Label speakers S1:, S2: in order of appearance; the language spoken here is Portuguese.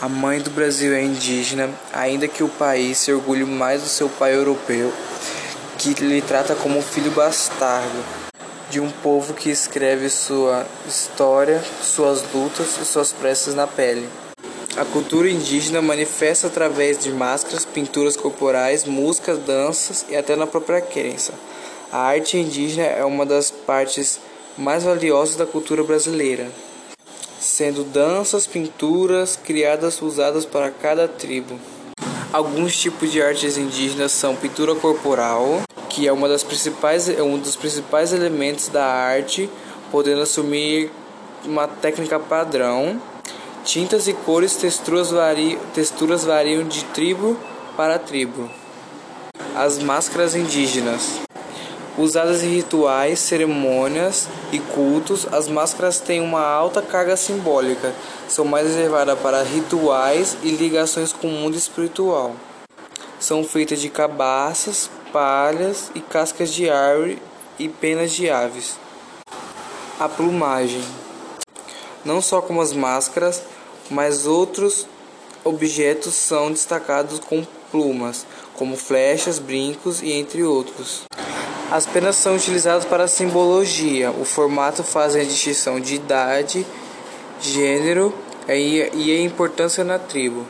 S1: A mãe do Brasil é indígena, ainda que o país se orgulhe mais do seu pai europeu, que lhe trata como filho bastardo de um povo que escreve sua história, suas lutas e suas preces na pele. A cultura indígena manifesta através de máscaras, pinturas corporais, músicas, danças e até na própria crença. A arte indígena é uma das partes mais valiosas da cultura brasileira, sendo danças, pinturas criadas usadas para cada tribo. Alguns tipos de artes indígenas são pintura corporal, que é uma das principais é um dos principais elementos da arte, podendo assumir uma técnica padrão. Tintas e cores, texturas, vari, texturas variam de tribo para tribo. As máscaras indígenas. Usadas em rituais, cerimônias e cultos, as máscaras têm uma alta carga simbólica, são mais reservadas para rituais e ligações com o mundo espiritual. São feitas de cabaças, palhas e cascas de árvore e penas de aves. A plumagem. Não só como as máscaras, mas outros objetos são destacados com plumas, como flechas, brincos e entre outros. As penas são utilizadas para simbologia. O formato faz a distinção de idade, gênero e a importância na tribo.